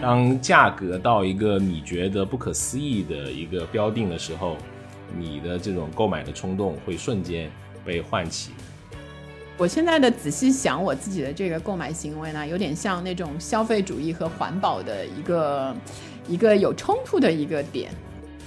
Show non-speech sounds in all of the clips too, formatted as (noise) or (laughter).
当价格到一个你觉得不可思议的一个标定的时候，你的这种购买的冲动会瞬间被唤起。我现在的仔细想，我自己的这个购买行为呢，有点像那种消费主义和环保的一个一个有冲突的一个点。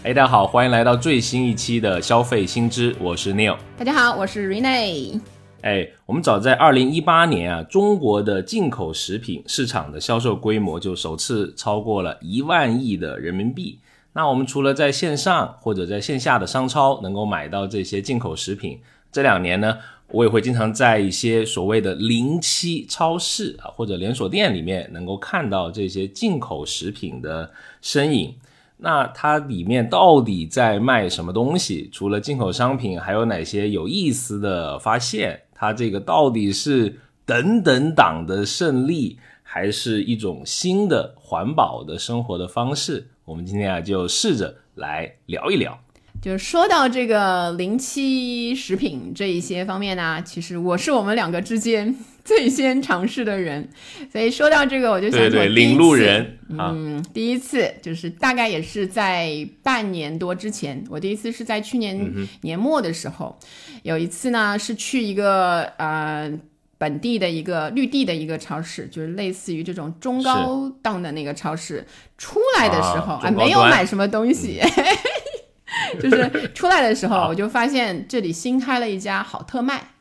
哎，大家好，欢迎来到最新一期的消费新知，我是 Neil。大家好，我是 Rene。哎，我们早在二零一八年啊，中国的进口食品市场的销售规模就首次超过了一万亿的人民币。那我们除了在线上或者在线下的商超能够买到这些进口食品，这两年呢，我也会经常在一些所谓的零七超市啊或者连锁店里面能够看到这些进口食品的身影。那它里面到底在卖什么东西？除了进口商品，还有哪些有意思的发现？它这个到底是等等党的胜利，还是一种新的环保的生活的方式？我们今天啊，就试着来聊一聊。就是说到这个零七食品这一些方面呢，其实我是我们两个之间 (laughs) 最先尝试的人，所以说到这个，我就想对对，领路人。啊，嗯，第一次就是大概也是在半年多之前，我第一次是在去年年末的时候，有一次呢是去一个呃本地的一个绿地的一个超市，就是类似于这种中高档的那个超市，出来的时候啊没有买什么东西。(laughs) 就是出来的时候，(laughs) 我就发现这里新开了一家好特卖，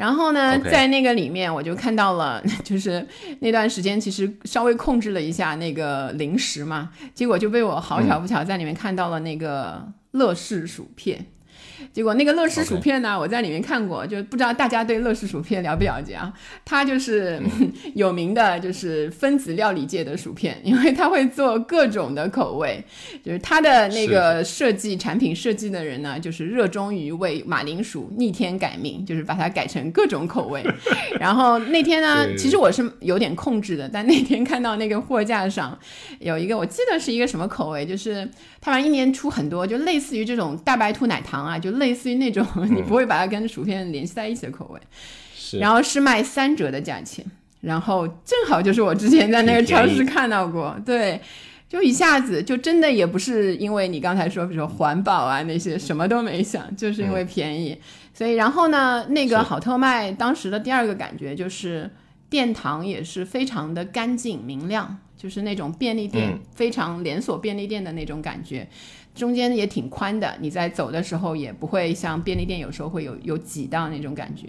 然后呢在那个里面我就看到了，(laughs) 就是那段时间其实稍微控制了一下那个零食嘛，结果就被我好巧不巧在里面看到了那个乐事薯片。结果那个乐事薯片呢我在里面看过，就不知道大家对乐事薯片了不了解啊？它就是、(laughs) 有名的，就是分子料理界的薯片，因为它会做各种的口味，就是它的那个设计产品设计的人呢，就是热衷于为马铃薯逆天改命，就是把它改成各种口味。(laughs) 然后那天呢，其实我是有点控制的，但那天看到那个货架上有一个，我记得是一个什么口味，就是它反正一年出很多，就类似于这种大白兔奶糖啊，就类似于那种 (laughs) 你不会把它跟薯片联系在一起的口味。是。然后是卖三折的价钱，然后正好就是我之前在那个超市看到过，对，就一下子就真的也不是因为你刚才说，比如说环保啊那些什么都没想，就是因为便宜，所以然后呢，那个好特卖当时的第二个感觉就是店堂也是非常的干净明亮，就是那种便利店、嗯非常连锁便利店的那种感觉。中间也挺宽的，你在走的时候也不会像便利店有时候会有有挤到那种感觉，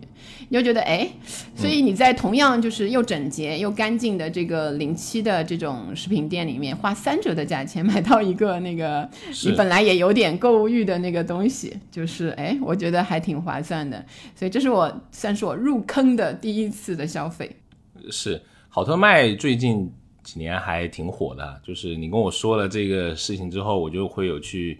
你就觉得哎，所以你在同样就是又整洁又干净的这个零七的这种食品店里面，花三折的价钱买到一个那个你本来也有点购物欲的那个东西，就是哎，我觉得还挺划算的，所以这是我算是我入坑的第一次的消费。是好特卖最近几年还挺火的，就是你跟我说了这个事情之后，我就会有去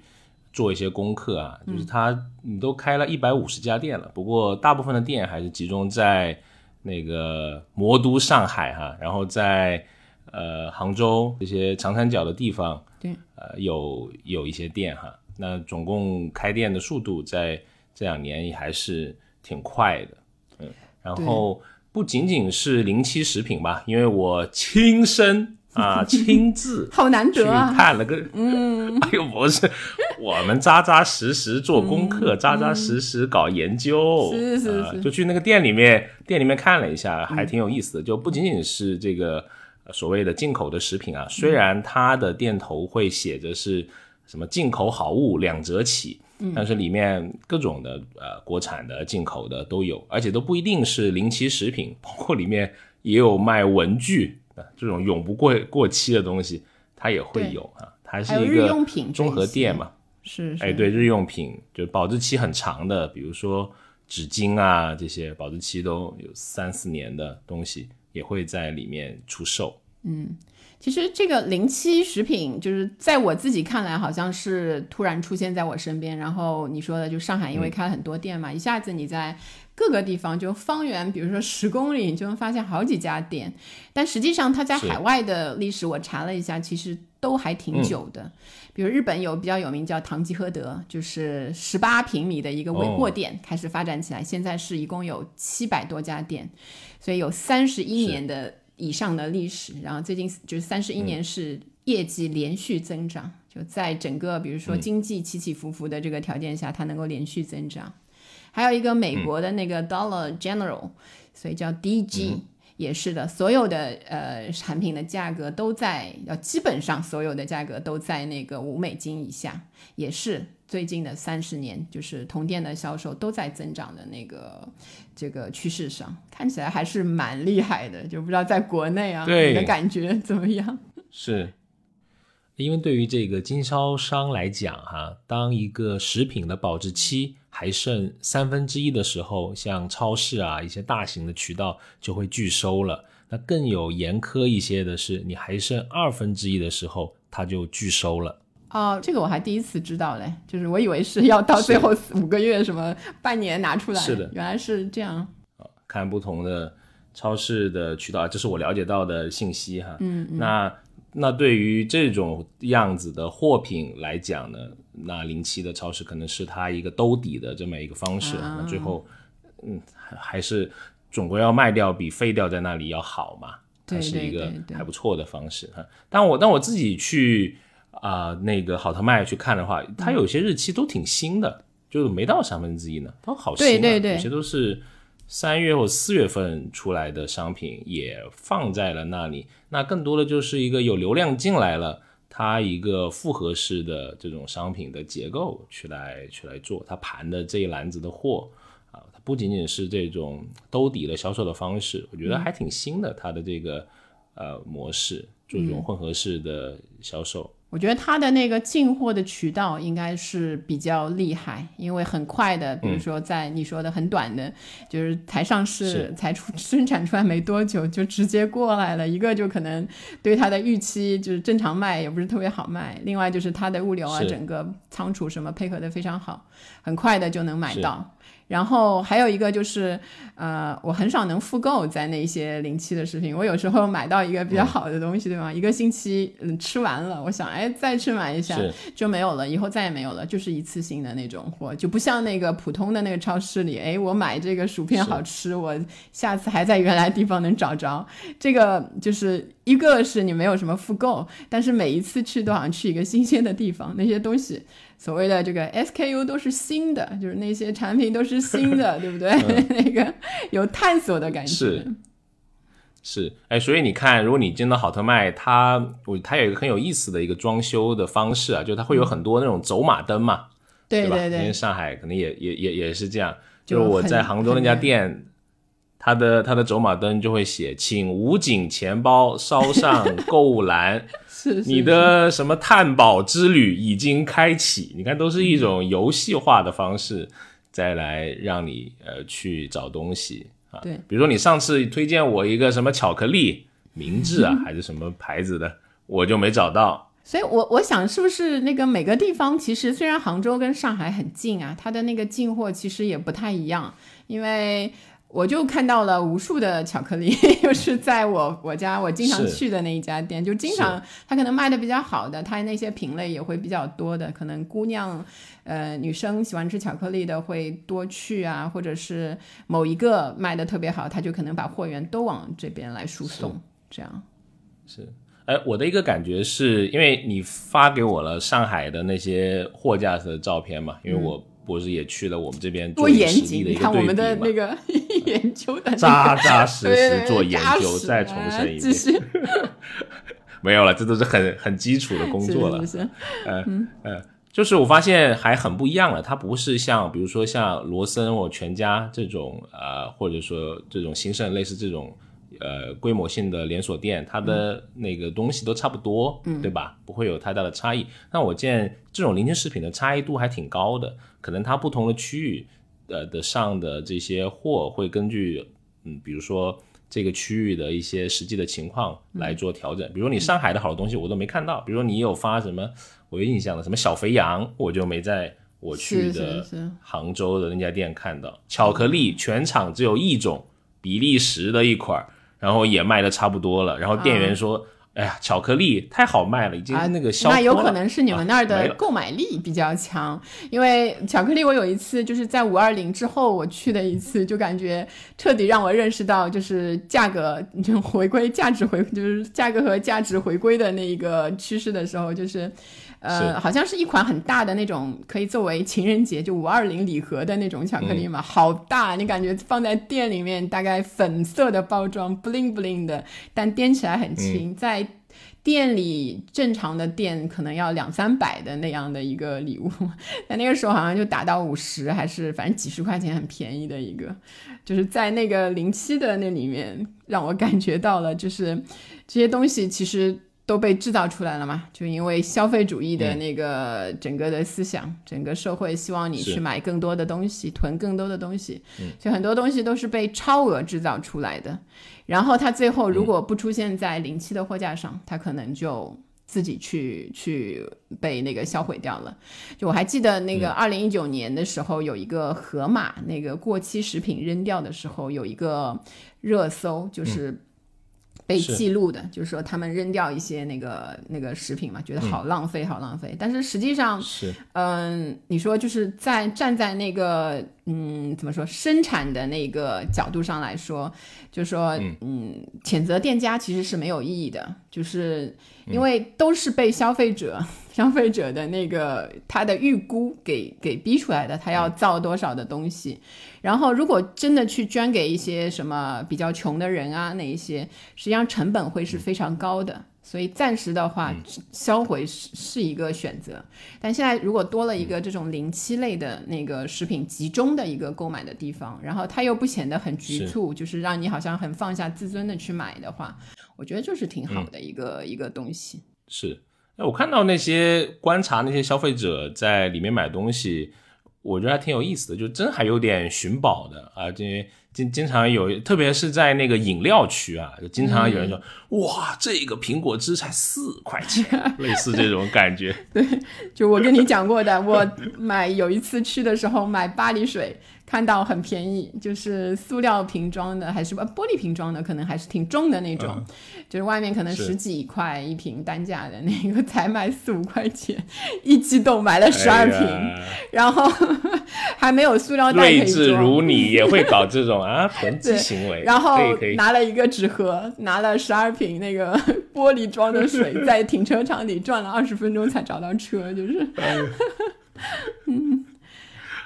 做一些功课啊。就是它你都开了一百五十家店了，不过大部分的店还是集中在那个魔都上海哈，然后在呃杭州这些长三角的地方，对，呃有有一些店哈。那总共开店的速度在这两年也还是挺快的，嗯，然后。不仅仅是零七食品吧，因为我亲身啊 (laughs) 亲自好难去得啊！看了个，嗯，(laughs) 哎呦不是，我们扎扎实实做功课，扎扎实实搞研究，嗯是是是呃就去那个店里面，店里面看了一下，还挺有意思的。就不仅仅是这个呃所谓的进口的食品啊，虽然它的店头会写着是什么进口好物两折起。但是里面各种的呃国产的、进口的都有，而且都不一定是临期食品，包括里面也有卖文具 (laughs) 啊这种永不过过期的东西，它也会有啊。它是一个综合店嘛，是是，哎，对，日用品就保质期很长的，比如说纸巾啊这些，保质期都有三四年的东西，也会在里面出售。其实这个零七食品，就是在我自己看来，好像是突然出现在我身边。然后你说的，就上海因为开了很多店嘛，一下子你在各个地方，就方圆，比如说十公里，你就能发现好几家店。但实际上，它在海外的历史，我查了一下，其实都还挺久的。比如日本有比较有名叫唐吉诃德，就是十八平米的一个尾货店，开始发展起来，现在是一共有七百多家店，所以有三十一年的。以上的历史，然后最近就是三十一年是业绩连续增长，就在整个比如说经济起起伏伏的这个条件下，它能够连续增长。还有一个美国的那个 Dollar General，、所以叫 DG，、也是的，所有的呃产品的价格都在，呃基本上所有的价格都在那个五美金以下，也是最近的三十年，就是同店的销售都在增长的那个这个趋势上，看起来还是蛮厉害的，就不知道在国内啊，对你的感觉怎么样？(laughs) 是，因为对于这个经销商来讲，哈，当一个食品的保质期还剩三分之一的时候，像超市啊一些大型的渠道就会拒收了。那更有严苛一些的是，你还剩二分之一的时候，它就拒收了。哦，这个我还第一次知道嘞，就是我以为是要到最后五个月什么半年拿出来，是的原来是这样。看不同的超市的渠道，这是我了解到的信息哈。嗯，那那对于这种样子的货品来讲呢，那零七的超市可能是它一个兜底的这么一个方式。啊那最后，嗯，还还是总归要卖掉比废掉在那里要好嘛。它对对是一个还不错的方式哈。但我但我自己去啊、那个好特卖去看的话，它有些日期都挺新的，就是没到三分之一呢，都好新、啊。对对对有些都是三月或四月份出来的商品也放在了那里。那更多的就是一个有流量进来了，它一个复合式的这种商品的结构去来去来做，它盘的这一篮子的货啊，它不仅仅是这种兜底的销售的方式，我觉得还挺新的，它的这个呃模式，做这种混合式的销售。我觉得它的那个进货的渠道应该是比较厉害，因为很快的，比如说在你说的很短的，就是才上市 (laughs) 才出生产出来没多久就直接过来了。一个就可能对它的预期就是正常卖也不是特别好卖，另外就是它的物流啊，整个仓储什么配合的非常好，很快的就能买到。然后还有一个就是，呃，我很少能复购在那些临期的食品。我有时候买到一个比较好的东西，对吗？一个星期嗯吃完了，我想哎再去买一下就没有了，以后再也没有了，就是一次性的那种货，就不像那个普通的那个超市里，哎，我买这个薯片好吃，我下次还在原来地方能找着。这个就是一个是你没有什么复购，但是每一次去都好像去一个新鲜的地方，那些东西。所谓的这个 SKU 都是新的，就是那些产品都是新的，(laughs) 对不对？那个有探索的感觉。是是，哎，所以你看，如果你进到好特卖，它我它有一个很有意思的一个装修的方式啊，就它会有很多那种走马灯嘛，吧？对对对，因为上海可能也也也也是这样，就就是我在杭州那家店，它的它的走马灯就会写，请武警钱包捎上购物篮，(laughs) 是是你的什么探宝之旅已经开启。你看，都是一种游戏化的方式，再来让你呃去找东西啊。对，比如说你上次推荐我一个什么巧克力，明治啊还是什么牌子的，我就没找到。所以我我想是不是那个每个地方其实虽然杭州跟上海很近啊，它的那个进货其实也不太一样，因为。我就看到了无数的巧克力，(laughs) 就是在我我家我经常去的那一家店，就经常他可能卖的比较好的，他那些品类也会比较多的，可能姑娘，呃，女生喜欢吃巧克力的会多去啊，或者是某一个卖的特别好，他就可能把货源都往这边来输送，这样。是。哎，我的一个感觉是因为你发给我了上海的那些货架的照片嘛，因为我不是也去了我们这边做一个严谨！实地的一个你看我们对比嘛 (laughs) 的那个研究的、那个、扎扎实对对对实做研究，再重申一遍。(laughs) 没有了，这都是很很基础的工作了。是是是呃，就是我发现还很不一样了，它不是像比如说像罗森我全家这种呃，或者说这种兴盛类似这种呃规模性的连锁店，它的那个东西都差不多，嗯，对吧？不会有太大的差异。那我见这种零件食品的差异度还挺高的，可能它不同的区域呃的上的这些货会根据嗯，比如说。这个区域的一些实际的情况来做调整，比如你上海的好多东西我都没看到，比如说你有发什么我有印象的什么小肥羊，我就没在我去的杭州的那家店看到。巧克力全场只有一种，比利时的一款儿，然后也卖的差不多了。然后店员说哎呀，巧克力太好卖了，已经啊，那个销那有可能是你们那儿的购买力比较强，因为巧克力，我有一次就是在五二零之后我去的一次，就感觉彻底让我认识到，就是价格就回归价值回，就是价格和价值回归的那一个趋势的时候，就是。呃，好像是一款很大的那种，可以作为情人节就五二零礼盒的那种巧克力嘛，好大，你感觉放在店里面，大概粉色的包装，bling bling 的，但掂起来很轻，在店里正常的店可能要两三百的那样的一个礼物，(laughs) 但那个时候好像就打到五十，还是反正几十块钱很便宜的一个，就是在那个零七的那里面，让我感觉到了，就是这些东西其实。都被制造出来了嘛？就因为消费主义的那个整个的思想，整个社会希望你去买更多的东西，囤更多的东西，就很多东西都是被超额制造出来的。然后它最后如果不出现在临期的货架上，它可能就自己去去被那个销毁掉了。就我还记得那个二零一九年的时候，有一个盒马那个过期食品扔掉的时候，有一个热搜，就是被是。记录的，就是说他们扔掉一些那个那个食品嘛，觉得好浪费，好浪费。但是实际上，是。嗯，你说就是在站在那个嗯怎么说生产的那个角度上来说，就说嗯。谴责店家其实是没有意义的，就是因为都是被消费者、消费者的那个他的预估给给逼出来的，他要造多少的东西。然后如果真的去捐给一些什么比较穷的人啊，那一些实际上成本会是非常高的。所以暂时的话，销毁是是一个选择。但现在如果多了一个这种零七类的那个食品集中的一个购买的地方，然后它又不显得很局促，就是让你好像很放下自尊的去买的话，我觉得就是挺好的一个、一个东西。是。那我看到那些观察那些消费者在里面买东西，我觉得还挺有意思的，就真还有点寻宝的啊，这经经常有，特别是在那个饮料区啊，就经常有人说，哇，这个苹果汁才四块钱，(laughs) 类似这种感觉。对就我跟你讲过的，我买有一次去的时候买巴黎水，看到很便宜，就是塑料瓶装的，还是呃玻璃瓶装的，可能还是挺重的那种，就是外面可能十几块一瓶单价的那个，才卖四五块钱，一激动买了十二瓶，哎然后 (laughs) 还没有塑料袋可以睿智。如你也会搞这种啊囤积行为，然后拿了一个纸盒，拿了十二瓶那个玻璃装的水，在停车场里转了二十分钟才找到车，就是。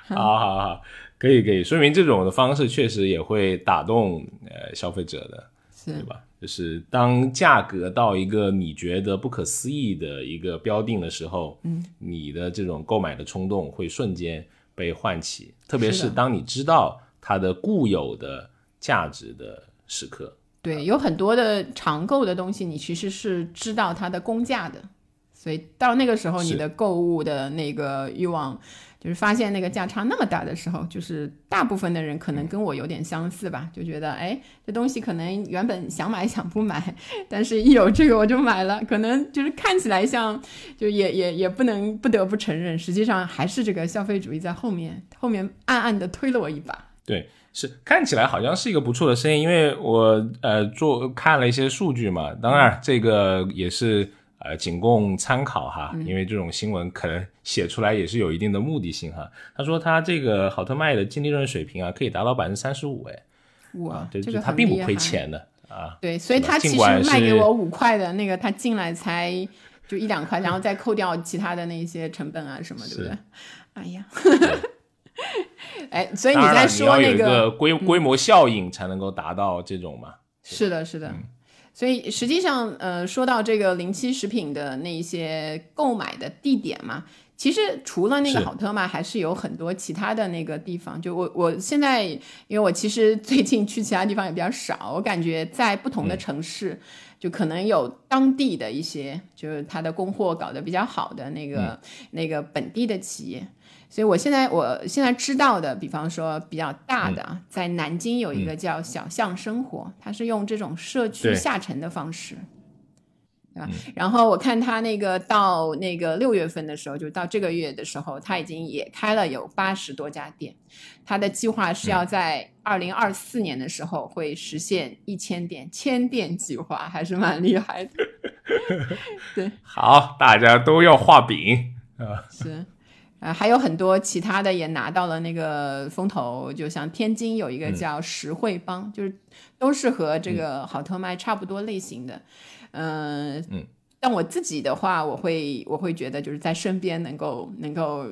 好好 (laughs) 好，可以可以，说明这种的方式确实也会打动呃消费者的，是。对吧？就是当价格到一个你觉得不可思议的一个标定的时候，嗯，你的这种购买的冲动会瞬间被唤起，特别是当你知道它的固有的价值的时刻。对，有很多的常购的东西，你其实是知道它的公价的，所以到那个时候，你的购物的那个欲望，就是发现那个价差那么大的时候，就是大部分的人可能跟我有点相似吧，就觉得哎，这东西可能原本想买想不买，但是一有这个我就买了，可能就是看起来像，就也也也不能不得不承认，实际上还是这个消费主义在后面后面暗暗的推了我一把。对，是看起来好像是一个不错的生意，因为我呃做看了一些数据嘛，当然这个也是呃仅供参考哈，因为这种新闻可能写出来也是有一定的目的性哈。他说他这个好特卖的净利润水平啊，可以达到百分之三十五，哎，哇，就这个他并不亏钱的啊。对，所以他其实卖给我五块的那个，他进来才就一两块，然后再扣掉其他的那些成本啊什么，对不对是？哎呀，(laughs) 哎，所以你在说那个规规模效应才能够达到这种嘛。是的，是的。嗯所以实际上，呃，说到这个零七食品的那一些购买的地点嘛，其实除了那个好特卖，还是有很多其他的那个地方。就我我现在，因为我其实最近去其他地方也比较少，我感觉在不同的城市，就可能有当地的一些，就是它的供货搞得比较好的那个、那个本地的企业。所以我现在我现在知道的，比方说比较大的，啊，在南京有一个叫小巷生活，它是用这种社区下沉的方式。对吧？然后我看他那个到那个六月份的时候，就到这个月的时候，他已经也开了有八十多家店。他的计划是要在二零二四年的时候会实现一千店，千店计划还是蛮厉害的。(laughs) 对，(laughs) 好，大家都要画饼啊。是。啊，还有很多其他的也拿到了那个风投，就像天津有一个叫实惠帮，就是都是和这个好特卖差不多类型的。嗯嗯，但我自己的话，我会我会觉得就是在身边能够能够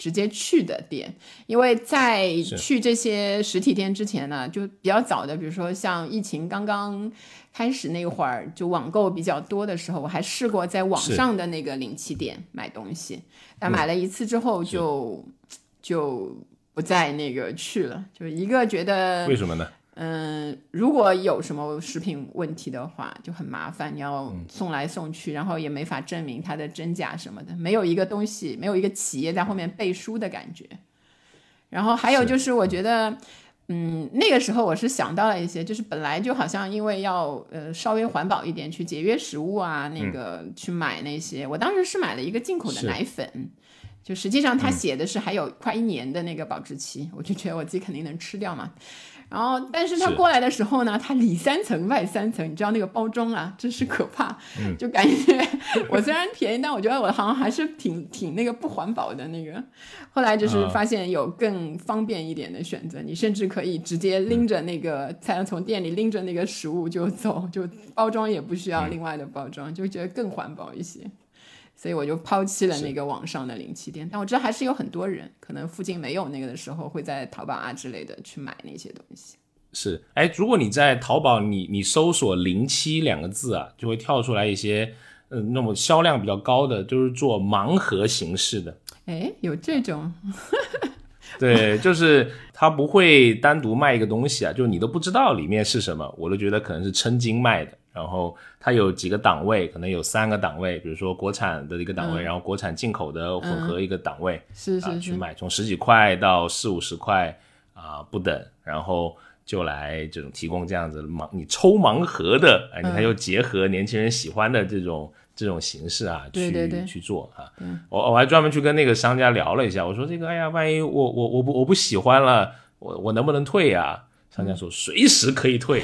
直接去的店，因为在去这些实体店之前呢，就比较早的，比如说像疫情刚刚。开始那会儿就网购比较多的时候，我还试过在网上的那个零七店买东西，但买了一次之后就就不再那个去了。就一个觉得为什么呢？嗯，如果有什么食品问题的话，就很麻烦，你要送来送去，然后也没法证明它的真假什么的，没有一个东西，没有一个企业在后面背书的感觉。然后还有就是，我觉得。嗯，那个时候我是想到了一些，就是本来就好像因为要呃稍微环保一点，去节约食物啊，那个去买那些。我当时是买了一个进口的奶粉，就实际上它写的是还有快一年的那个保质期，我就觉得我自己肯定能吃掉嘛。然后，但是他过来的时候呢，他里三层外三层，你知道那个包装啊，真是可怕。就感觉我虽然便宜，但我觉得我好像还是挺挺那个不环保的那个。后来就是发现有更方便一点的选择，你甚至可以直接拎着那个，才能从店里拎着那个食物就走，就包装也不需要另外的包装，就觉得更环保一些。所以我就抛弃了那个网上的零七店，但我知道还是有很多人可能附近没有那个的时候，会在淘宝啊之类的去买那些东西。是，哎，如果你在淘宝你你搜索“零七”两个字啊，就会跳出来一些，嗯，那么销量比较高的，就是做盲盒形式的。哎，有这种？(laughs) 对，就是他不会单独卖一个东西啊，就是你都不知道里面是什么，我都觉得可能是称斤卖的。然后它有几个档位，可能有三个档位，比如说国产的一个档位，然后国产进口的混合一个档位，是是去卖，从十几块到四五十块啊不等，然后就来这种提供这样子盲你抽盲盒的，哎，你还又结合年轻人喜欢的这种这种形式啊，去去做啊，我我还专门去跟那个商家聊了一下，我说这个哎呀，万一我我我不我不喜欢了，我我能不能退呀？商家说随时可以退。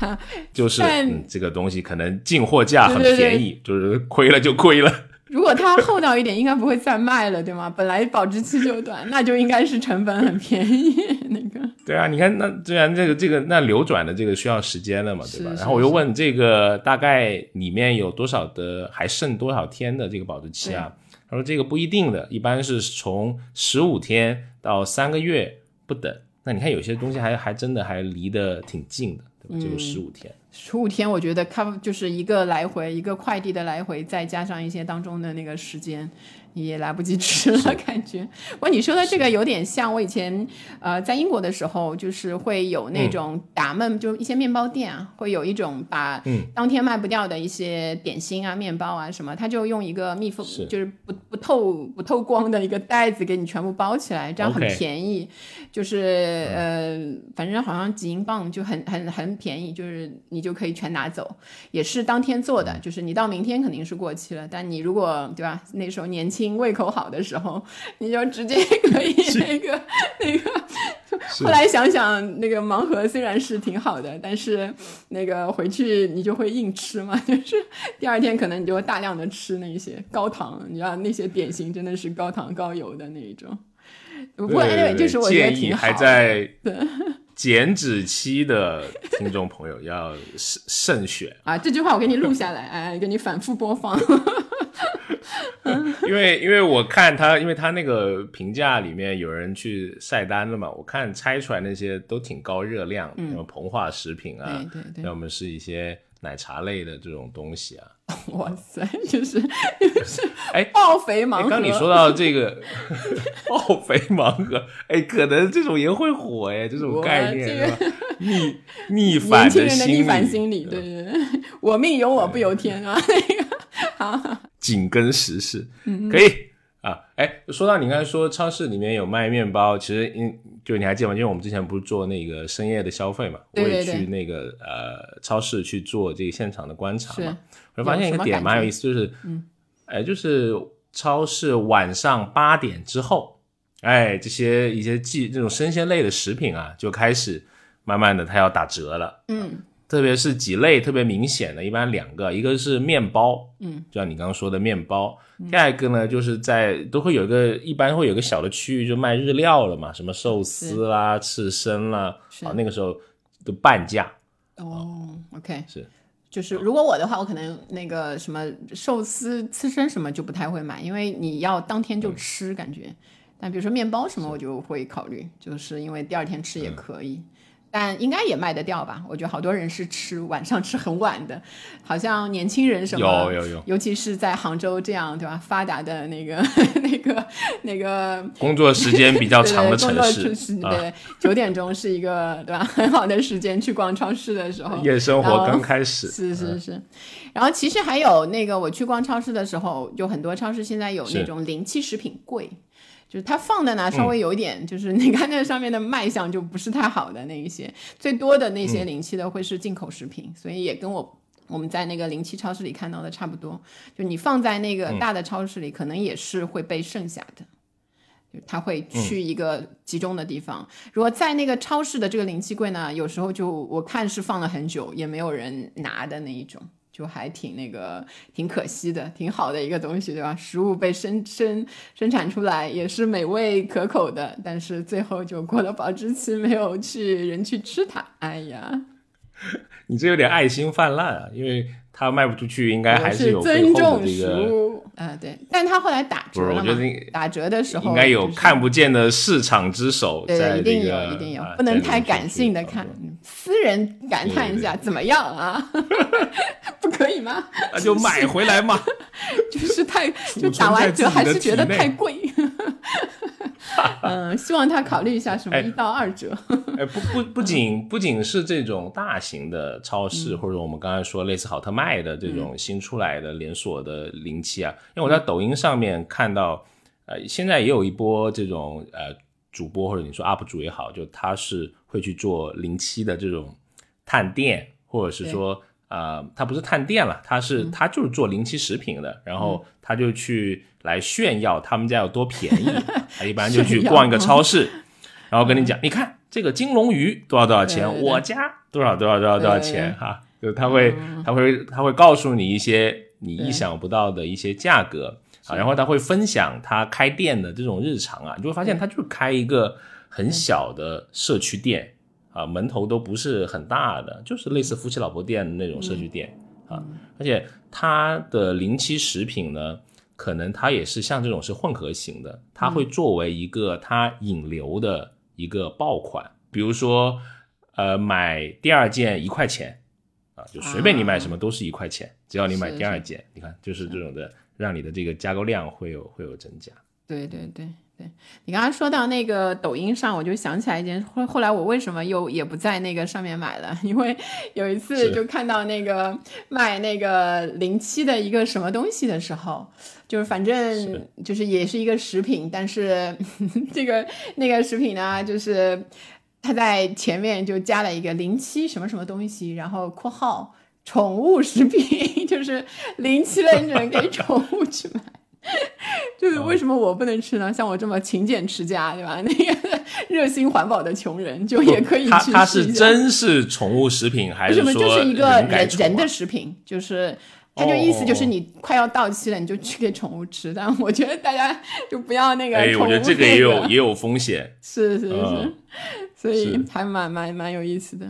(laughs) 就是嗯，这个东西可能进货价很便宜，就是亏了就亏了。如果它厚道一点，应该不会再卖了，对吗？(laughs) 本来保质期就短，(laughs) 那就应该是成本很便宜。那个对啊，你看那虽然这个这个那流转的这个需要时间了嘛，对吧？然后我又问这个大概里面有多少的还剩多少天的这个保质期啊？他说这个不一定的，一般是从十五天到三个月不等。那你看有些东西还还真的还离得挺近的。就十五天，十五天，我觉得看就是一个来回，一个快递的来回，再加上一些当中的那个时间。也来不及吃了，感觉。不，你说的这个有点像我以前，呃，在英国的时候，就是会有那种打闷，就一些面包店啊，会有一种把当天卖不掉的一些点心啊、面包啊什么，他就用一个密封，就是不不透不透光的一个袋子给你全部包起来，这样很便宜。就是呃，反正好像几英镑就很很很便宜，就是你就可以全拿走，也是当天做的，就是你到明天肯定是过期了，但你如果对吧，那时候年轻。胃口好的时候，你就直接 (laughs) 可以那个那个。后来想想，那个盲盒虽然是挺好的，但是那个回去你就会硬吃嘛，(laughs) 就是第二天可能你就会大量的吃那些高糖，你知道那些点心真的是高糖高油的那一种。不过 anyway，就是我觉得挺好。还在减脂期的听众朋友要慎慎选啊！这句话我给你录下来，哎，给你反复播放。因为因为我看他，因为他那个评价里面有人去晒单了嘛，我看拆出来那些都挺高热量，什么膨化食品啊，要么是一些奶茶类的这种东西啊。(laughs) 哇塞，就是 (laughs) 就是哎，爆肥盲盒。刚你说到这个 (laughs) 爆肥盲盒，哎，可能这种也会火哎，这种概念？逆逆反年轻人的逆反心理，对对对，我命由我不由天啊，那个好。紧跟时事，可以啊。哎，说到你刚才说超市里面有卖面包，其实因就你还记得吗？因为我们之前不是做那个深夜的消费嘛，我也去那个呃超市去做这个现场的观察嘛，我发现一个点蛮有意思，就是嗯，哎，就是超市晚上八点之后，哎，这些一些季这种生鲜类的食品啊，就开始慢慢的它要打折了，嗯。特别是几类特别明显的，一般两个，一个是面包，嗯，就像你刚刚说的面包。第二个呢，就是在都会有一个，一般会有个小的区域，就卖日料了嘛，什么寿司啦、刺身啦，啊，那个时候都半价。哦，OK，是，就是如果我的话，我可能那个什么寿司、刺身什么就不太会买，因为你要当天就吃，感觉。但比如说面包什么，我就会考虑，就是因为第二天吃也可以。但应该也卖得掉吧？我觉得好多人是吃晚上吃很晚的，好像年轻人什么，有有有，尤其是在杭州这样对吧发达的那个 (laughs) 那个那个工作时间比较长的城市，对，九点钟是一个对吧很好的时间去逛超市的时候，夜生活刚开始，是是是。然后其实还有那个我去逛超市的时候，有很多超市现在有那种临期食品柜。就是它放的呢，稍微有一点，就是你看那上面的卖相就不是太好的那一些，最多的那些临期的会是进口食品，所以也跟我我们在那个临期超市里看到的差不多。就你放在那个大的超市里，可能也是会被剩下的，就它会去一个集中的地方。如果在那个超市的这个临期柜呢，有时候就我看是放了很久，也没有人拿的那一种。就还挺那个，挺可惜的，挺好的一个东西，对吧？食物被生生生产出来也是美味可口的，但是最后就过了保质期，没有去人去吃它。哎呀，(laughs) 你这有点爱心泛滥啊，因为。它卖不出去，应该还是有尊重食物。嗯，对，但他后来打折了嘛？打折的时候应该有看不见的市场之手。对，一定有，一定有，不能太感性的看，私人感叹一下怎么样啊？(laughs) 不可以吗？那就买回来嘛。(laughs) 就是太就打完折还是觉得太贵。(laughs) 嗯，希望他考虑一下什么一到二折。哎，不不不仅不仅是这种大型的超市，或者我们刚才说类似好特卖的这种新出来的连锁的零七啊，因为我在抖音上面看到，呃，现在也有一波这种呃主播或者你说 UP 主也好，就他是会去做零七的这种探店，或者是说。啊，他不是探店了，他是他就是做临期食品的，然后他就去来炫耀他们家有多便宜。他 (laughs) 一般就去逛一个超市，然后跟你讲，你看这个金龙鱼多少多少钱，我家多少多少多少多少钱哈，就他会他会他会告诉你一些你意想不到的一些价格啊，然后他会分享他开店的这种日常啊，你就会发现他就是开一个很小的社区店。啊，门头都不是很大的，就是类似夫妻老婆店那种社区店啊。而且他的临期食品呢，可能它也是像这种是混合型的，它会作为一个它引流的一个爆款。比如说，呃，买第二件一块钱啊，就随便你买什么都是一块钱，只要你买第二件，你看就是这种的，让你的这个加购量会有会有增加。对对对。对你刚刚说到那个抖音上，我就想起来一件。后后来我为什么又也不在那个上面买了？因为有一次就看到那个卖那个零七的一个什么东西的时候，就是反正就是也是一个食品，但是 (laughs) 这个那个食品呢，就是他在前面就加了一个零七什么什么东西，然后括号宠物食品，(laughs) 就是零七的只能给宠物去买。(laughs) 就是为什么我不能吃呢？像我这么勤俭持家，对吧？(laughs) 那个热心环保的穷人就也可以去。吃它是真是宠物食品还是说就是一个人人的食品？就是它就意思就是你快要到期了，你就去给宠物吃。但我觉得大家就不要那个。哎，我觉得这个也有也有风险。是是是，所以还蛮蛮蛮有意思的。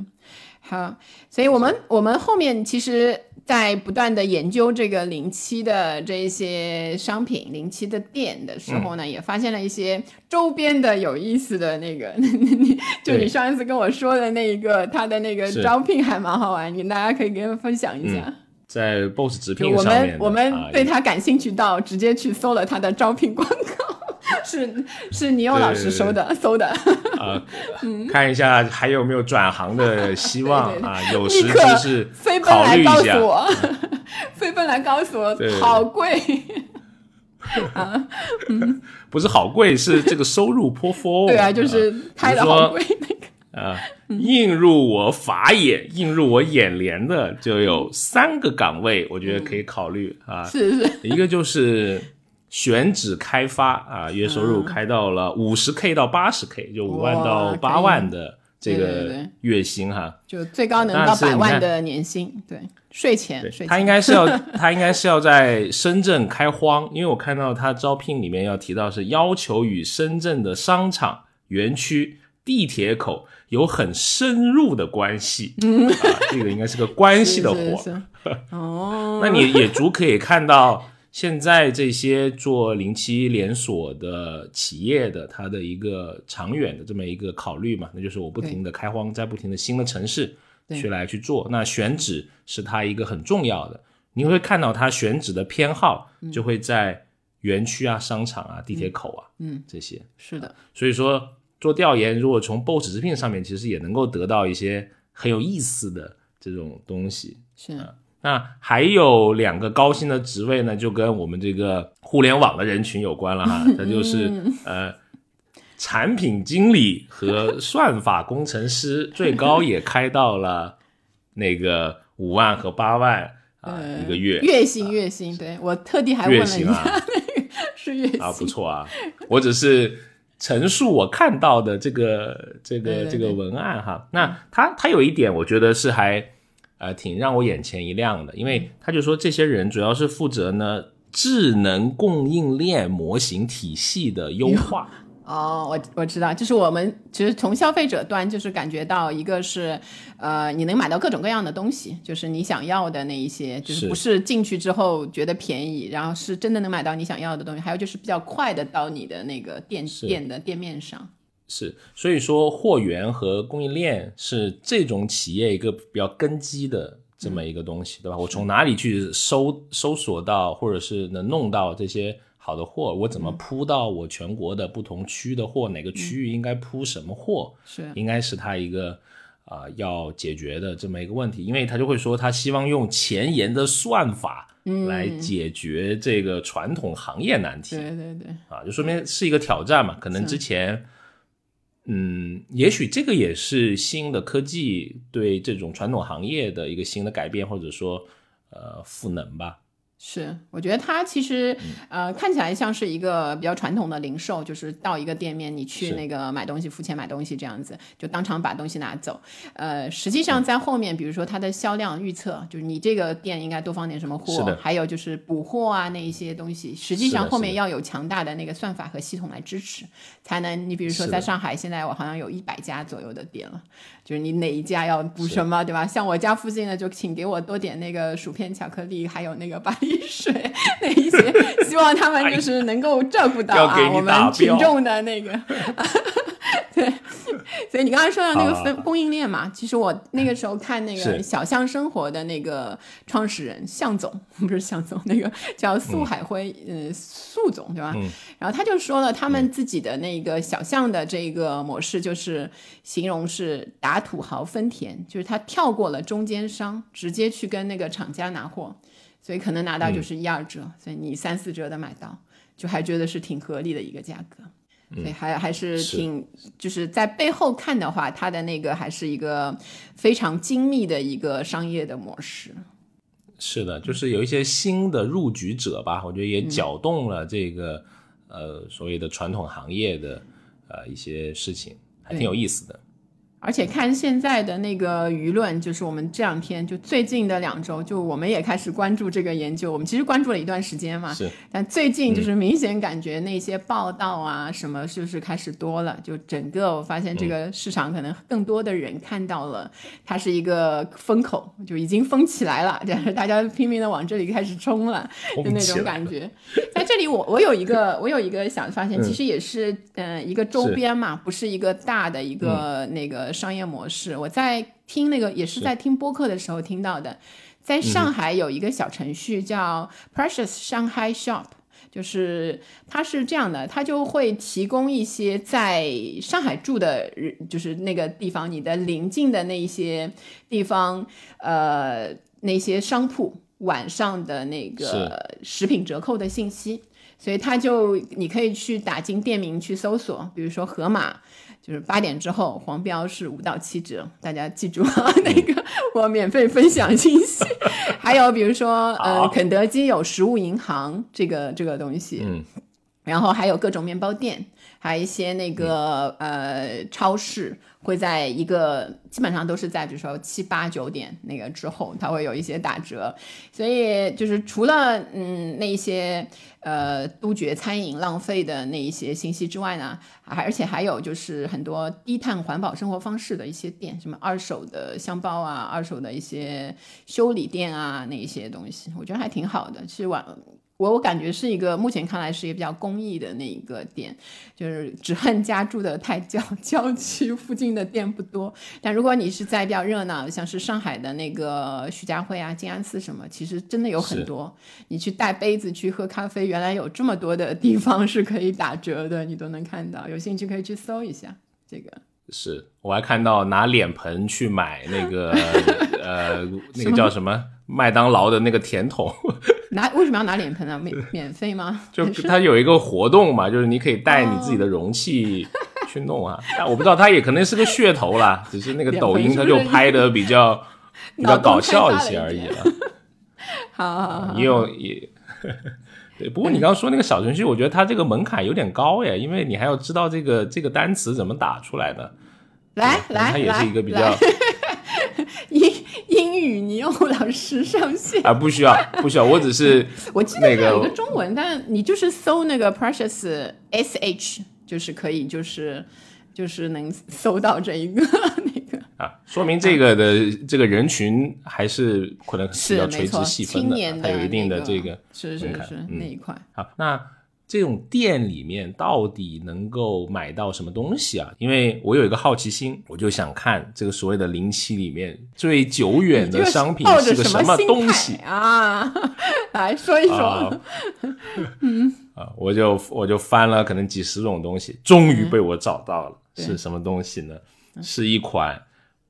好，所以我们我们后面其实。在不断的研究这个零七的这些商品、零七的店的时候呢，也发现了一些周边的有意思的那个，(laughs) (laughs) 就你上一次跟我说的那一个，它的那个招聘还蛮好玩，你大家可以跟分享一下。在 BOSS 直聘上面，我们我们对他感兴趣到直接去搜了他的招聘广告。是是尼欧老师搜的搜的啊，(laughs) 看一下还有没有转行的希望啊？有时就是飞奔来告诉我，飞奔来告诉我，好贵 (laughs) 啊！嗯，不是好贵，是这个收入颇丰。对啊，就是开的好贵那个啊，映入我法眼、映入我眼帘的就有三个岗位，我觉得可以考虑啊。是是，一个就是。选址开发啊，月收入开到了五十 k 到八十 k，就五万到八万的这个月薪哈。就最高能到百万的年薪，对，税前对税前他应该是要 (laughs) 他应该是要在深圳开荒，因为我看到他招聘里面要提到是要求与深圳的商场、园区、地铁口有很深入的关系。(laughs) 啊，这个应该是个关系的活。是是是哦，(laughs) 那你也足可以看到，现在这些做零七连锁的企业的，它的一个长远的这么一个考虑嘛，那就是我不停的开荒，在不停的新的城市去来去做。那选址是它一个很重要的，你会看到它选址的偏好就会在园区啊、商场啊、地铁口啊，嗯，这些。是的，所以说做调研，如果从 BOSS 直聘上面，其实也能够得到一些很有意思的这种东西。是那还有两个高薪的职位呢，就跟我们这个互联网的人群有关了哈，(laughs) 那就是呃，产品经理和算法工程师，最高也开到了那个五万和八万啊、呃一个月月薪月薪，对我特地还问月了一下，薪啊是月薪啊，不错啊，我只是。陈述我看到的这个这个这个文案哈，那他他有一点我觉得是还呃挺让我眼前一亮的，因为他就说这些人主要是负责呢智能供应链模型体系的优化，哦，我我知道，就是我们其实从消费者端就是感觉到，一个是，呃，你能买到各种各样的东西，就是你想要的那一些，就是是不是进去之后觉得便宜，然后是真的能买到你想要的东西，还有就是比较快的到你的那个店店的店面上。是，所以说货源和供应链是这种企业一个比较根基的这么一个东西，对吧？我从哪里去搜搜索到，或者是能弄到这些好的货？我怎么铺到我全国的不同区的货？哪个区域应该铺什么货？是应该是他一个啊、要解决的这么一个问题，因为他就会说他希望用前沿的算法来解决这个传统行业难题。对对对，啊，就说明是一个挑战嘛。可能之前，嗯，也许这个也是新的科技对这种传统行业的一个新的改变，或者说呃赋能吧。是，我觉得它其实嗯呃看起来像是一个比较传统的零售，就是到一个店面你去那个买东西付钱买东西这样子，就当场把东西拿走。呃，实际上在后面，比如说它的销量预测，就是你这个店应该多放点什么货，还有就是补货啊那一些东西，实际上后面要有强大的那个算法和系统来支持，才能。你比如说在上海，现在我好像有一百家左右的店了，就是你哪一家要补什么，对吧？像我家附近的，就请给我多点那个薯片、巧克力，还有那个巴黎水 (laughs) 那一些，希望他们就是能够照顾到啊 (laughs) 我们群众的那个。对，(laughs) 所以你刚才说到那个分供应链嘛，其实我那个时候看那个小象生活的那个创始人向总，(laughs) 不是向总，那个叫苏海辉，呃，苏总对吧？嗯。然后他就说了，他们自己的那个小象的这个模式，就是形容是打土豪分田，就是他跳过了中间商，直接去跟那个厂家拿货，所以可能拿到就是一二折，所以你三四折的买到，就还觉得是挺合理的一个价格。所以还还是是挺，就是在背后看的话，它的那个还是一个非常精密的一个商业的模式。是的，就是有一些新的入局者吧，我觉得也嗯搅动了这个、呃所谓的传统行业的呃一些事情，还挺有意思的。而且看现在的那个舆论，就是我们这两天就最近的两周，就我们也开始关注这个研究。我们其实关注了一段时间嘛，是，但最近就是明显感觉那些报道啊什么，就是开始多了。就整个我发现这个市场可能更多的人看到了它是一个风口，就已经封起来了，但 (laughs) 是大家拼命的往这里开始冲了，就那种感觉。在这里我，我有一个我有一个想发现，其实也是嗯、呃一个周边嘛，不是一个大的一个那个商业模式。我在听那个也是在听播客的时候听到的，在上海有一个小程序叫 Precious Shanghai Shop。就是它是这样的，它就会提供一些在上海住的人，就是那个地方你的邻近的那一些地方，呃，那些商铺晚上的那个食品折扣的信息。所以它就你可以去打进店名去搜索，比如说盒马，就是八点之后黄标是五到七折，大家记住啊，(laughs) 那个我免费分享信息。(laughs) 还有比如说，呃，肯德基有食物银行这个这个东西，嗯，然后还有各种面包店，还有一些那个、呃超市会在一个基本上都是在比如说七八九点那个之后，它会有一些打折。所以就是除了嗯那一些呃杜绝餐饮浪费的那一些信息之外呢，还而且还有就是很多低碳环保生活方式的一些店，什么二手的箱包啊，二手的一些修理店啊，那一些东西，我觉得还挺好的。是晚我我感觉是一个目前看来是一个比较公益的那一个店，就是只恨家住的太郊 (laughs) 郊区，附近的店不多。但如果你是在比较热闹，像是上海的那个徐家汇啊、静安寺什么，其实真的有很多。你去带杯子去喝咖啡，原来有这么多的地方是可以打折的，你都能看到。有兴趣可以去搜一下这个。是我还看到拿脸盆去买那个 (laughs) 呃那个叫什么麦当劳的那个甜筒，(laughs) 拿为什么要拿脸盆啊？免 (laughs) 免费吗？就它有一个活动嘛，就是你可以带你自己的容器去弄啊。但我不知道，它也可能是个噱头啦，(laughs) 只是那个抖音它就拍的比较比较搞笑一些而已了。好好好，也有也。对，不过你刚刚说那个小程序，我觉得它这个门槛有点高耶，因为你还要知道这个这个单词怎么打出来的。来来它也是一个比较来 (laughs) 英英语你用老师上线。啊，不需要不需要，我只是 (laughs) 我记得有个中文，但你就是搜那个 precious s h，就是可以，就是就是能搜到这一个 (laughs) 那个。啊，说明这个的这个人群还是可能比较垂直细分的，它有一定的这个是是是、那一块。好，那这种店里面到底能够买到什么东西啊？因为我有一个好奇心，我就想看这个所谓的零七里面最久远的商品是个什么东西啊？(laughs) 来说一说。啊？啊，我就我就翻了可能几十种东西，终于被我找到了，对是什么东西呢？是一款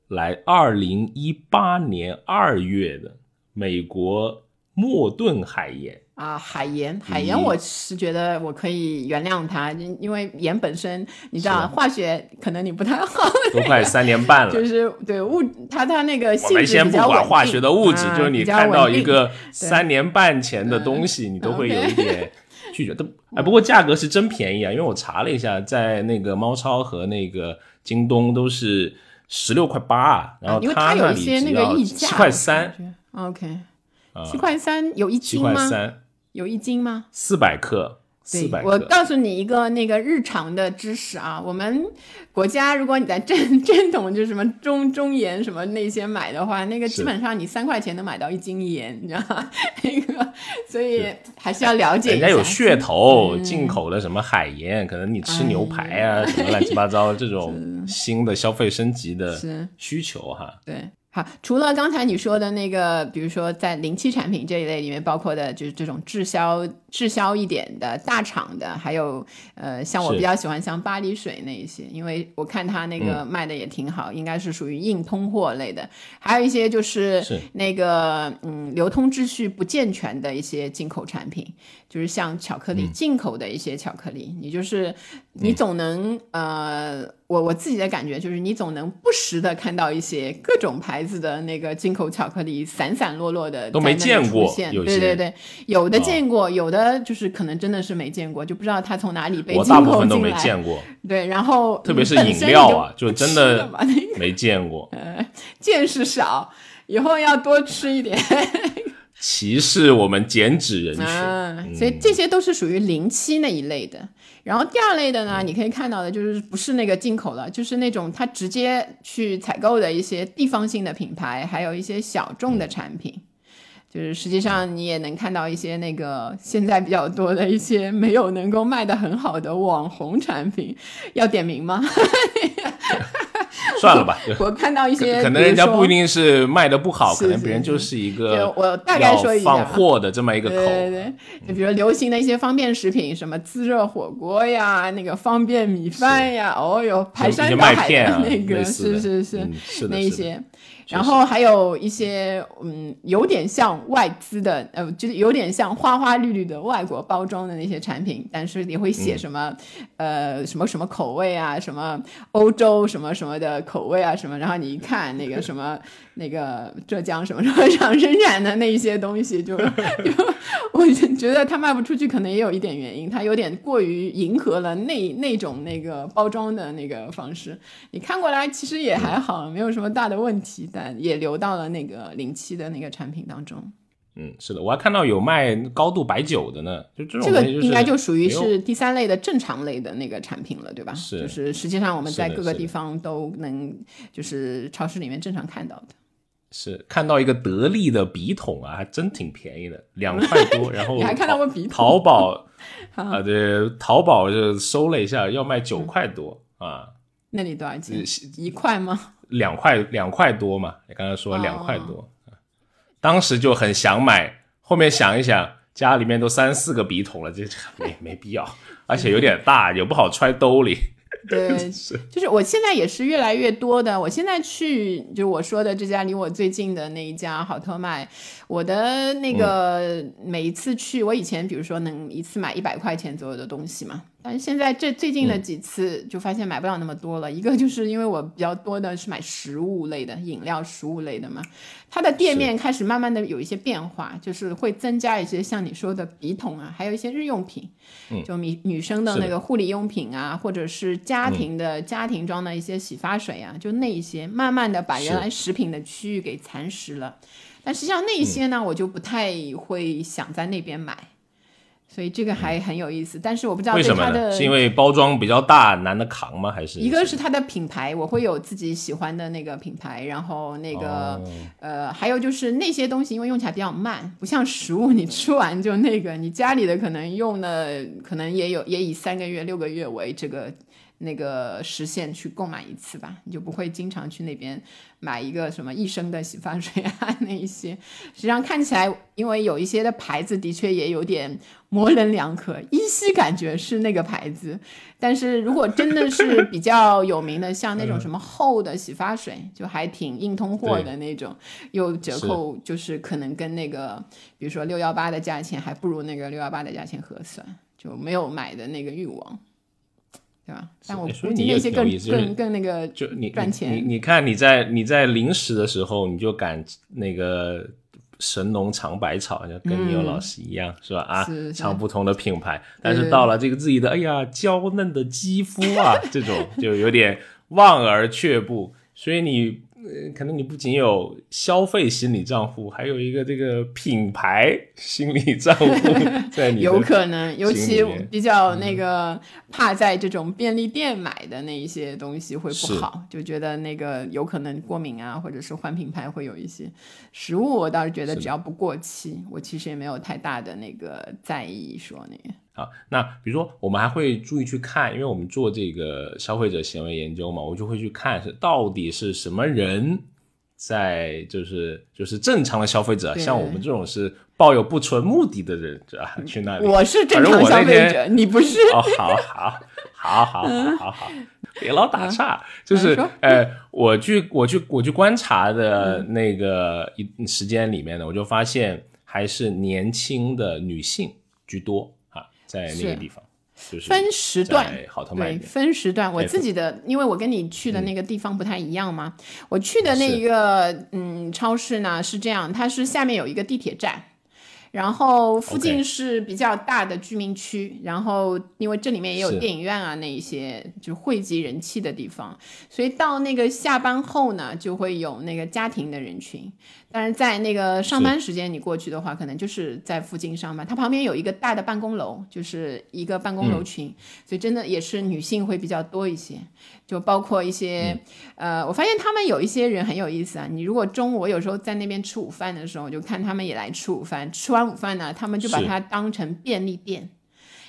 来二零一八年二月的美国莫顿海盐。啊，海盐，海嗯。盐，我是觉得我可以原谅它，因因为盐本身，你知道，化学可能你不太好，都快三年半了，就是对物，它它那个我性质们先不管化学的物质，啊就是你看到一个三年半前的东西，你都会有一点拒绝。都 (laughs) 哎，不过价格是真便宜啊，因为我查了一下，在那个猫超和那个京东都是十六块八，然后因为它有那里一些那个只要溢价，七块三，，OK，啊七块三有一七斤吗？块三，有一斤吗？四百克，四对，百克。我告诉你一个那个日常的知识啊，我们国家如果你在正正统就是什么中中盐什么那些买的话，那个基本上你三块钱能买到一斤盐，你知道吗？那个，所以还是要了解一下。人家有噱头，嗯进口的什么海盐，可能你吃牛排啊，哎什么乱七八糟这种 (laughs) 新的消费升级的需求哈。对。好，除了刚才你说的那个，比如说在零七产品这一类里面，包括的就是这种滞销、滞销一点的大厂的，还有呃，像我比较喜欢像巴黎水那一些，因为我看它那嗯。个卖的也挺好，应该是属于硬通货类的。还有一些就是是。那个嗯，流通秩序不健全的一些进口产品，就是像巧克力、嗯进口的一些巧克力，你就是你总能、呃，我我自己的感觉就是你总能不时的看到一些各种牌子的那个进口巧克力散散落落的都没见过对对对，有的哦见过，有的就是可能真的是没见过，就不知道它从哪里被我进大部分都口进来。没见过，对，然后特别是饮料啊就就真吃的 (laughs) 没见过。见识少，以后要多吃一点。歧视我们减脂人群。啊，所以这些都是属于零七那一类的。然后第二类的呢，你可以看到的就是不是那个进口了，就是那种它直接去采购的一些地方性的品牌，还有一些小众的产品。就是实际上你也能看到一些那个现在比较多的一些没有能够卖的很好的网红产品，要点名吗？(laughs) (laughs) 算了吧，我看到一些，可可能人家不一定是卖的不好，可能别人就是一个我大概说一下放货的这么一个对对口。对，就比如流行的一些方便食品，什么自热火锅呀，那个方便米饭呀，哦哟，排山倒海麦片啊，的那个，是是是，那一些。然后还有一些嗯，有点像外资的，呃，就是有点像花花绿绿的外国包装的那些产品，但是也会写嗯。什么、呃什么什么口味啊，什么欧洲什么什么的口味啊什么，然后你一看那个什么那个浙江什么什么 (laughs) 厂生产的那一些东西，(laughs) 就就我觉得它卖不出去，可能也有一点原因，它有点过于迎合了那那种那个包装的那个方式。你看过来其实也还好，没有什么大的问题，但也流到了那个零七的那个产品当中。嗯，是的，我还看到有卖高度白酒的呢，就这种这个应该就就属于是第三类的正常类的那个产品了，对吧？是就是实际上我们在各个地方都能，就是超市里面正常看到的。是看到一个得力的笔筒啊，(laughs) 还真挺便宜的，两块多。(laughs) 然后你还看到过笔筒淘宝 (laughs) 啊，对，淘宝就搜了一下，要卖九块多啊，那里多少钱是？一块吗？两块两块多嘛。你刚才说哦两块多，啊当时就很想买，后面想一想，家里面都三四个笔筒了，这这没没必要，而且有点大，也不好揣兜里。(laughs) 对，就是我现在也是越来越多的。我现在去，就是我说的这家离我最近的那一家好特卖，我的那个每一次去，我以前比如说能一次买一百块钱左右的东西嘛，但是现在这最近的几次就发现买不了那么多了。一个就是因为我比较多的是买食物类的、饮料、食物类的嘛，它的店面开始慢慢的有一些变化，就是会增加一些像你说的笔筒啊，还有一些日用品，就女女生的那个护理用品啊，或者是家庭的、家庭装的一些洗发水啊，就那一些，慢慢的把原来食品的区域给蚕食了。但实际上那些呢，我就不太会想在那边买，所以这个还很有意思。但是我不知道为什么是因为包装比较大，难得扛吗？还是一个是它的品牌，我会有自己喜欢的那个品牌，然后那个、哦。呃，还有就是那些东西，因为用起来比较慢，不像食物，你吃完就那个，你家里的可能用的可能也有也以三个月、六个月为这个那个时限去购买一次吧，你就不会经常去那边买一个什么一升的洗发水啊 (laughs) 那一些。实际上看起来，因为有一些的牌子的确也有点模棱两可，依稀感觉是那个牌子，但是如果真的是比较有名的，像那种什么厚的洗发水，就还挺硬通货的那种，又折扣，就是可能跟那个比如说六幺八的价钱还不如那个六幺八的价钱合算，就没有买的那个欲望。对吧？但我你那些更更更那个就你赚钱你你你看你在你在零食的时候，你就敢那个神农尝百草，就跟你有老师一样，是吧？啊尝不同的品牌，但是到了这个自己的，哎呀，娇嫩的肌肤啊，这种就有点望而却步。所以你呃，可能你不仅有消费心理账户，还有一个这个品牌心理账户 (laughs) 在你有可能，尤其比较那个怕在这种便利店买的那一些东西会不好，就觉得那个有可能过敏啊，或者是换品牌会有一些。食物我倒是觉得只要不过期，我其实也没有太大的那个在意说那个。好，那比如说我们还会注意去看，因为我们做这个消费者行为研究嘛，我就会去看是到底是什么人在，就是就是正常的消费者，像我们这种是抱有不纯目的的人，是吧？去那里，我是正常消费者，你不是。哦，好好好好好好好，别老打岔。就是呃，我去我去我去观察的那个一时间里面呢，我就发现还是年轻的女性居多啊，在那个地方，就是分时段好特卖对，分时段。我哎自己的，因为我跟你去的那个地方不太一样嘛，我去的那个嗯超市呢是这样，它是下面有一个地铁站。然后附近是比较大的居民区然后因为这里面也有电影院啊，那一些就汇集人气的地方，所以到那个下班后呢，就会有那个家庭的人群。但是在那个上班时间你过去的话，可能就是在附近上班。它旁边有一个大的办公楼，就是一个办公楼群，所以真的也是女性会比较多一些。就包括一些、呃，我发现他们有一些人很有意思啊。你如果中午我有时候在那边吃午饭的时候，我就看他们也来吃午饭。吃完午饭呢，他们就把它当成便利店。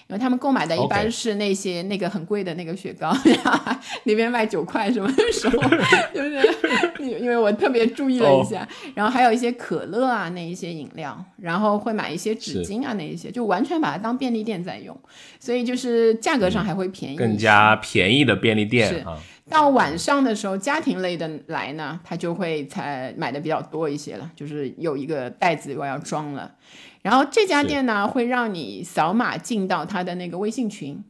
因为他们购买的一般是那些那个很贵的那个雪糕，(laughs) 那边卖九块什么的时候，(laughs) 就是因为我特别注意了一下，然后还有一些可乐啊那一些饮料，然后会买一些纸巾啊那一些，就完全把它当便利店在用，所以就是价格上还会便宜、更加便宜的便利是店啊，到晚上的时候，家庭类的来呢，他就会才买的比较多一些了，就是有一个袋子我要装了。然后这家店呢，会让你扫码进到他的那个微信群，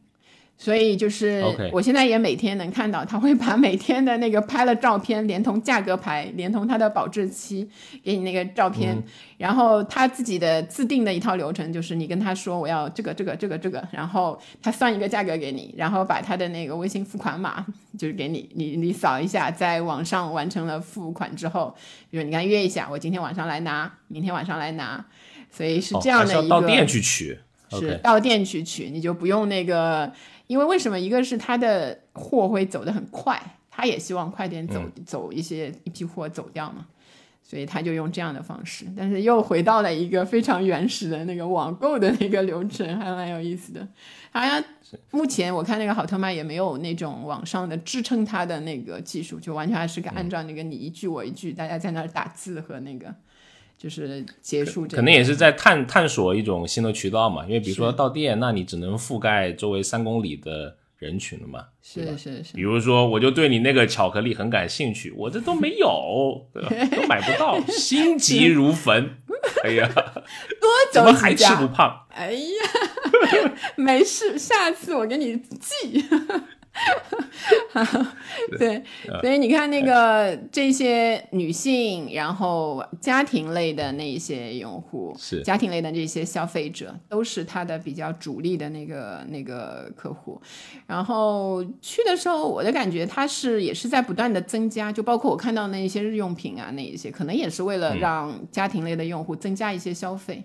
所以就是我现在也每天能看到，他会把每天的那个拍了照片，连同价格牌，连同它的保质期，给你那个照片。然后他自己的自定的一套流程，就是你跟他说我要这个这个这个这个，然后他算一个价格给你，然后把他的那个微信付款码就是给你，你你扫一下，在网上完成了付款之后，比如你跟他约一下，我今天晚上来拿，明天晚上来拿，所以是这样的一个。到店去取。是到店去取，你就不用那个。因为为什么？一个是他的货会走得很快，他也希望快点走走一些一批货走掉嘛，所以他就用这样的方式。但是又回到了一个非常原始的那个网购的那个流程，还蛮有意思的。好像目前我看那个好特卖也没有那种网上的支撑它的那个技术，就完全还是个按照那个你一句我一句，大家在那儿打字和那个。就是结束这，可能也是在探探索一种新的渠道嘛。因为比如说到店，那你只能覆盖周围三公里的人群了嘛。是是是。比如说，我就对你那个巧克力很感兴趣，我这都没有，对吧都买不到，(laughs) 心急如焚。哎呀，(laughs) 多 (laughs) 怎么还吃不胖？哎呀，没事，下次我给你寄。(laughs) 对，所以你看那个这些女性，然后家庭类的那一些用户，是家庭类的这些消费者，都是他的比较主力的那个那个客户。然后去的时候，我的感觉他是也是在不断的增加，就包括我看到那一些日用品啊，那一些可能也是为了让家庭类的用户增加一些消费。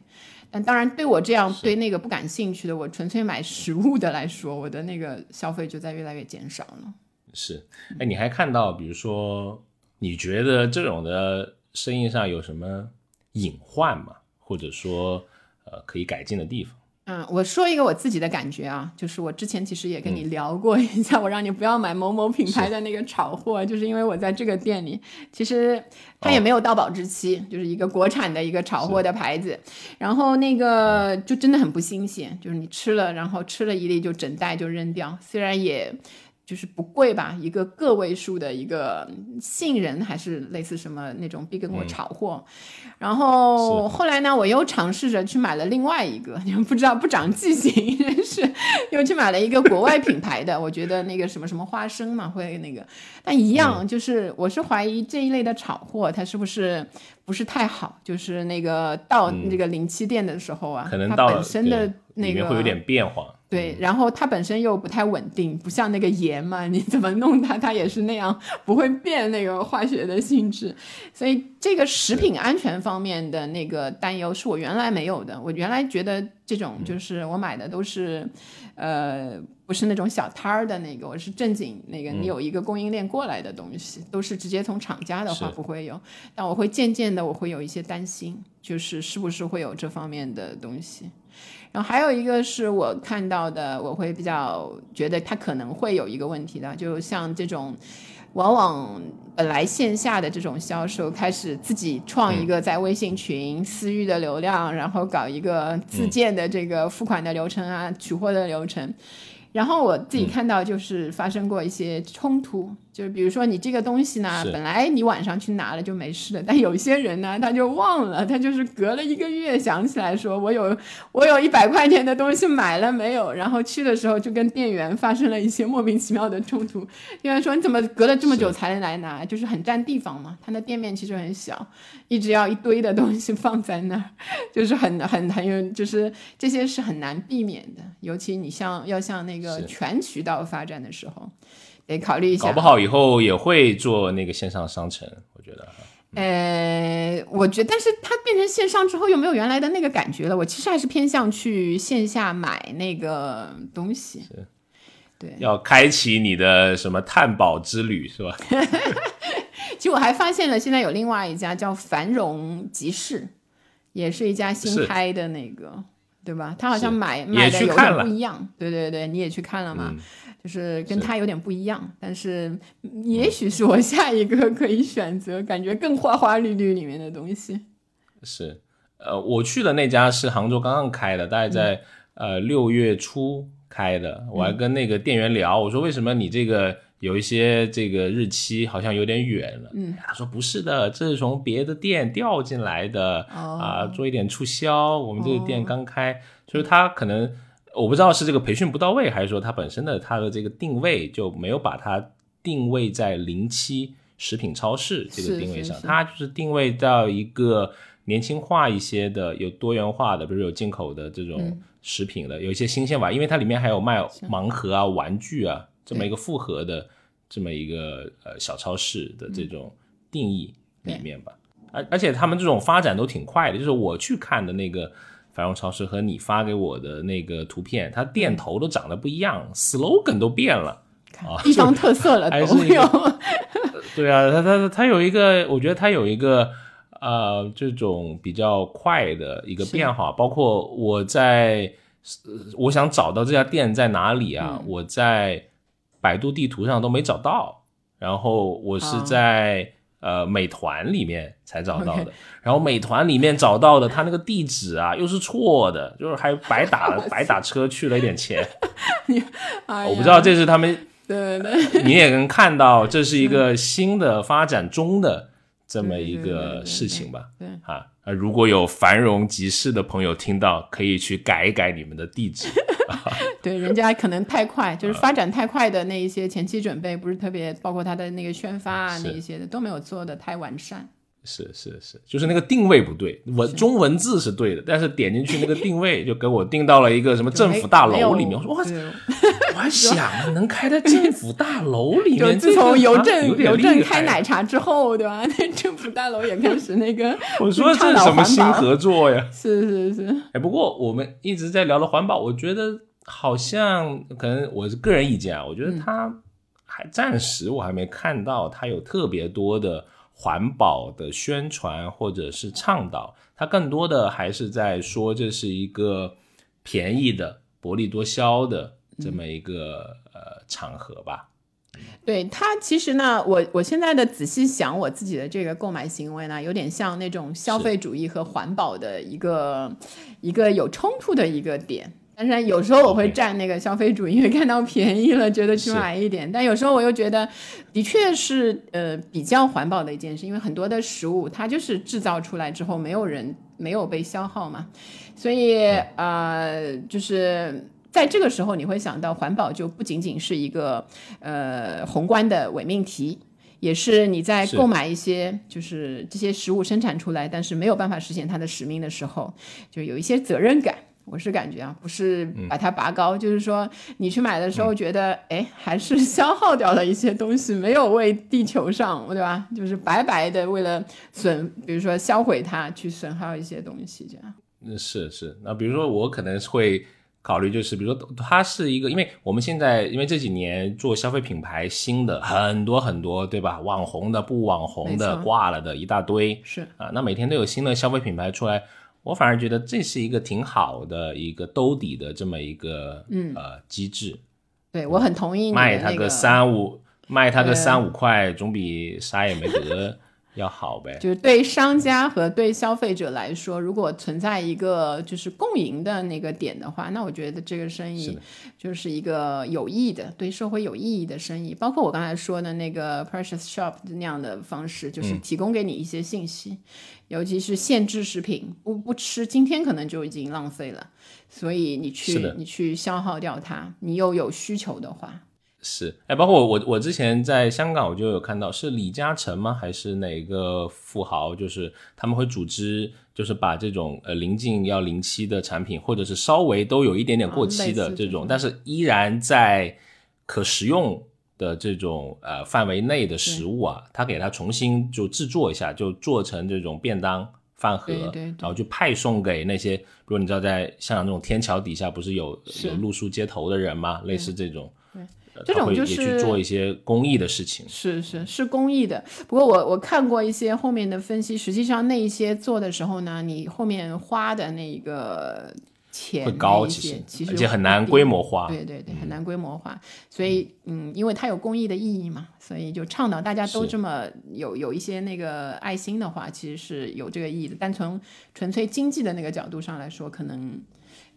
但当然，对我这样对那个不感兴趣的，我纯粹买实物的来说，我的那个消费就在越来越减少了。是，哎，你还看到，比如说，你觉得这种的生意上有什么隐患吗？或者说，呃，可以改进的地方？嗯，我说一个我自己的感觉啊，就是我之前其实也跟你聊过一下，我让你不要买某某品牌的那个炒货，就是因为我在这个店里，其实它也没有到保质期，就是一个国产的一个炒货的牌子，然后那个就真的很不新鲜，就是你吃了，然后吃了一粒就整袋就扔掉，虽然也。就是不贵吧，一个个位数的一个杏仁，还是类似什么那种必跟我炒货。然后后来呢，我又尝试着去买了另外一个，(laughs) 你们不知道不长记性，(laughs) 是又去买了一个国外品牌的。我觉得那个什么什么花生嘛，会那个，但一样，就是我是怀疑这一类的炒货，它是不是不是太好？就是那个到那个零七店的时候啊，可能它本身的那个会有点变化。对，然后它本身又不太稳定，不像那个盐嘛，你怎么弄它，它也是那样，不会变那个化学的性质。所以这个食品安全方面的那个担忧是我原来没有的。我原来觉得这种就是我买的都是，呃，不是那种小摊儿的那个，我是正经那个，你有一个供应链过来的东西，都是直接从厂家的话不会有。但我会渐渐的，我会有一些担心，就是是不是会有这方面的东西。然后还有一个是我看到的，我会比较觉得它可能会有一个问题的，就像这种，往往本来线下的这种销售开始自己创一个在微信群私域的流量，然后搞一个自建的这个付款的流程啊，取货的流程，然后我自己看到就是发生过一些冲突。就是比如说你这个东西呢，本来你晚上去拿了就没事了，但有些人呢他就忘了，他就是隔了一个月想起来说，我有我有一百块钱的东西买了没有？然后去的时候就跟店员发生了一些莫名其妙的冲突。店员说你怎么隔了这么久才来拿？就是很占地方嘛，他的店面其实很小，一直要一堆的东西放在那儿，就是很很很有，就是这些是很难避免的，尤其你像要像那个全渠道发展的时候。得考虑一下，搞不好以后也会做那个线上商城，我觉得。呃，我觉得，但是它变成线上之后，又没有原来的那个感觉了。我其实还是偏向去线下买那个东西。是，对，要开启你的什么探宝之旅，是吧？(laughs) 其实我还发现了，现在有另外一家叫繁荣集市，也是一家新开的那个，对吧？他好像买买的有点不一样。对对对，你也去看了嘛？就是跟他有点不一样，但是也许是我下一个可以选择，感觉更花花绿绿里面的东西。是，呃，我去的那家是杭州刚刚开的，大概在呃六月初开的。我还跟那个店员聊，我说为什么你这个有一些这个日期好像有点远了？嗯，他说不是的，这是从别的店调进来的啊，做一点促销。我们这个店刚开，就是他可能。我不知道是这个培训不到位，还是说它本身的它的这个定位就没有把它定位在零七食品超市这个定位上，它就是定位到一个年轻化一些的、有多元化的，比如有进口的这种食品的，有一些新鲜吧，因为它里面还有卖盲盒啊、玩具啊这么一个复合的这么一个呃小超市的这种定义里面吧。而而且他们这种发展都挺快的，就是我去看的那个繁荣超市和你发给我的那个图片，它店头都长得不一样，slogan 都变了啊，地方特色了 (laughs) 都有。(laughs) 对啊，它它它有一个，我觉得它有一个呃这种比较快的一个变化，包括我在我想找到这家店在哪里啊，我在百度地图上都没找到，然后我是在。呃，美团里面才找到的，(laughs) 然后美团里面找到的，他那个地址啊又是错的，就是还白打 (laughs) 白打车去了一点钱。(laughs) 我不知道这是他们，对对，你也能看到这是一个新的发展中的这么一个事情吧？对啊，如果有繁荣集市的朋友听到，可以去改一改你们的地址。对，人家可能太快，就是发展太快的那一些前期准备不是特别，包括他的那个宣发啊那一些的都没有做的太完善。是是是，就是那个定位不对，文中文字是对的，但是点进去那个定位就给我定到了一个什么政府大楼里面。我说哇，我还想能开在政府大楼里面。(laughs) 自从邮政邮政开奶茶之后，对吧？(laughs) 那政府大楼也开始那个。(laughs) 我说这是什么新合作呀？是是是。哎，不过我们一直在聊的环保，我觉得。好像可能我是个人意见啊，我觉得他还暂时我还没看到他有特别多的环保的宣传或者是倡导，他更多的还是在说这是一个便宜的薄利多销的这么一个呃场合吧。对他其实呢，我我现在的仔细想我自己的这个购买行为呢，有点像那种消费主义和环保的一个一个有冲突的一个点。但是有时候我会占那个消费主义，因为看到便宜了，觉得去买一点。但有时候我又觉得，的确是呃比较环保的一件事，因为很多的食物它就是制造出来之后没有人没有被消耗嘛，所以呃就是在这个时候你会想到环保就不仅仅是一个呃宏观的伪命题，也是你在购买一些就是这些食物生产出来，但是没有办法实现它的使命的时候，就有一些责任感。我是感觉啊，不是把它拔高，就是说你去买的时候觉得，哎，还是消耗掉了一些东西，没有为地球上，对吧？就是白白的为了损，比如说销毁它，去损耗一些东西，这样。嗯，是是。那比如说我可能会考虑，就是比如说它是一个，因为我们现在因为这几年做消费品牌新的很多很多，对吧？网红的、不网红的、挂了的一大堆，是啊，那每天都有新的消费品牌出来。我反而觉得这是一个挺好的一个兜底的这么一个呃机制，对我很同意。卖他个三五，卖他个三五块，总比啥也没得。要好呗，就是对商家和对消费者来说，如果存在一个就是共赢的那个点的话，那我觉得这个生意就是一个有益的，对社会有意义的生意。包括我刚才说的那个 Precious Shop 那样的方式，就是提供给你一些信息，尤其是限制食品，不不吃，今天可能就已经浪费了，所以你去你去消耗掉它，你又有需求的话。是，哎，包括我，我我之前在香港，我就有看到，是李嘉诚吗？还是哪个富豪？就是他们会组织，就是把这种呃临近要临期的产品，或者是稍微都有一点点过期的这种，但是依然在可食用的这种呃范围内的食物啊，他给他重新就制作一下，就做成这种便当饭盒，然后就派送给那些，比如你知道在香港那种天桥底下不是有有露宿街头的人吗？类似这种。这种就是去做一些公益的事情，是是是公益的。不过我我看过一些后面的分析，实际上那一些做的时候呢，你后面花的那个钱会高一些，其实而且很难规模化。对对对，很难规模化。所以嗯，因为它有公益的意义嘛，所以就倡导大家都这么有有一些那个爱心的话，其实是有这个意义的。但从纯粹经济的那个角度上来说，可能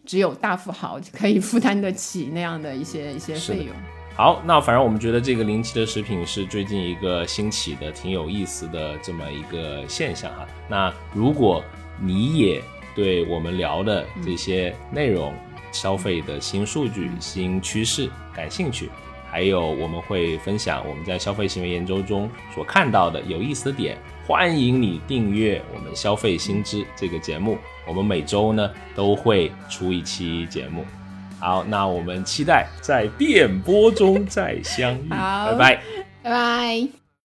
只有大富豪可以负担得起那样的一些一些费用。好，那反正我们觉得这个临期的食品是最近一个兴起的、挺有意思的这么一个现象哈。那如果你也对我们聊的这些内容消费的新数据、新趋势感兴趣，还有我们会分享我们在消费行为研究中所看到的有意思的点。欢迎你订阅我们消费新知这个节目，我们每周呢都会出一期节目。好，那我们期待在电波中再相遇，好拜拜。拜拜。